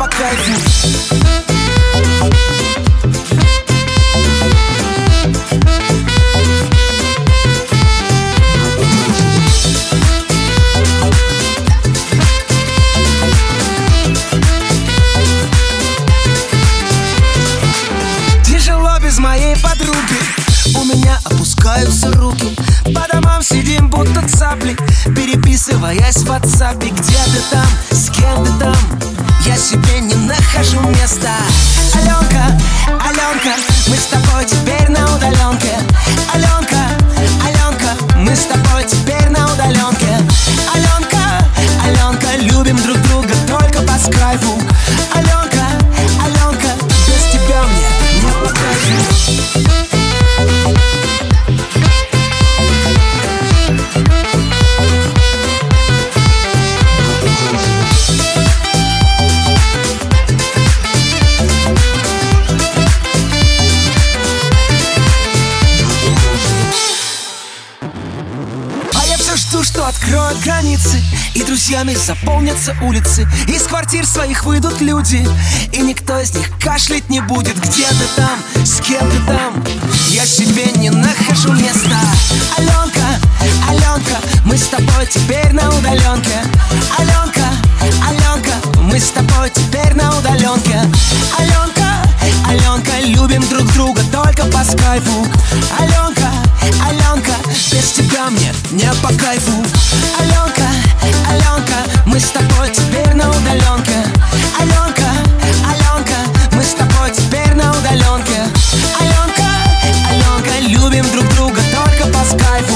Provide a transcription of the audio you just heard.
по кайфу. Моей подруги. У меня опускаются руки. По домам сидим будто цапли. Переписываясь в WhatsApp Где ты там, с кем ты там Я себе не нахожу места жду, что откроют границы И друзьями заполнятся улицы. Из квартир своих выйдут люди И никто из них кашлять не будет. Где ты там, с кем ты там? Я себе не нахожу места. Аленка, Аленка Мы с тобой теперь на удаленке. Аленка, Аленка Мы с тобой теперь на удаленке. Аленка, Аленка Любим друг друга только по скайпу. Аленка без тебя мне? Не по кайфу. Аленка, Аленка, мы с тобой теперь на удаленке. Аленка, Аленка, мы с тобой теперь на удаленке. Аленка, Аленка, любим друг друга только по скайпу.